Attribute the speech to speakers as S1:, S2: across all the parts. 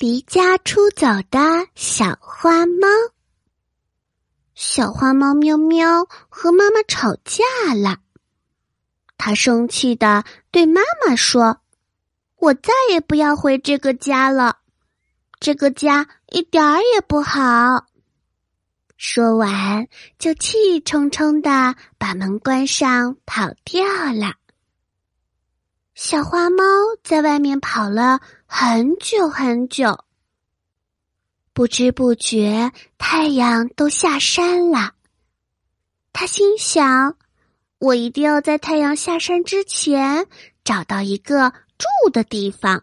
S1: 离家出走的小花猫。小花猫喵喵和妈妈吵架了，它生气的对妈妈说：“我再也不要回这个家了，这个家一点儿也不好。”说完，就气冲冲的把门关上，跑掉了。小花猫在外面跑了很久很久，不知不觉太阳都下山了。他心想：“我一定要在太阳下山之前找到一个住的地方。”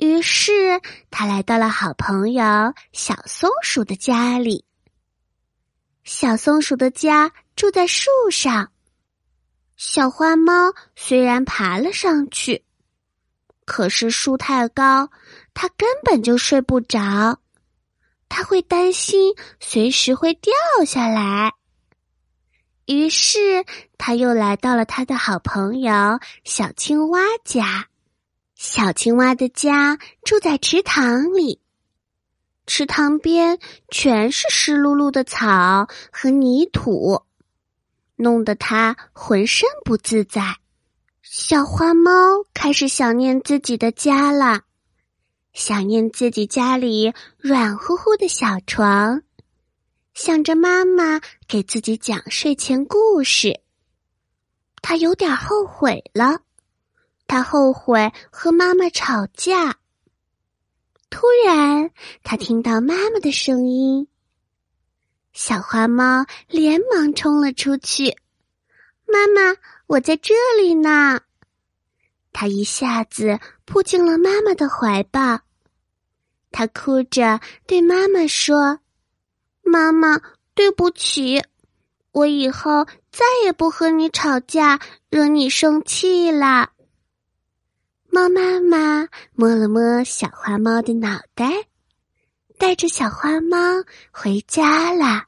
S1: 于是，他来到了好朋友小松鼠的家里。小松鼠的家住在树上，小花猫虽然爬了上去，可是树太高，它根本就睡不着，它会担心随时会掉下来。于是，他又来到了他的好朋友小青蛙家。小青蛙的家住在池塘里。池塘边全是湿漉漉的草和泥土，弄得他浑身不自在。小花猫开始想念自己的家了，想念自己家里软乎乎的小床，想着妈妈给自己讲睡前故事。他有点后悔了，他后悔和妈妈吵架。突然，他听到妈妈的声音。小花猫连忙冲了出去：“妈妈，我在这里呢！”他一下子扑进了妈妈的怀抱。他哭着对妈妈说：“妈妈，对不起，我以后再也不和你吵架，惹你生气了。”猫妈妈摸了摸小花猫的脑袋，带着小花猫回家啦。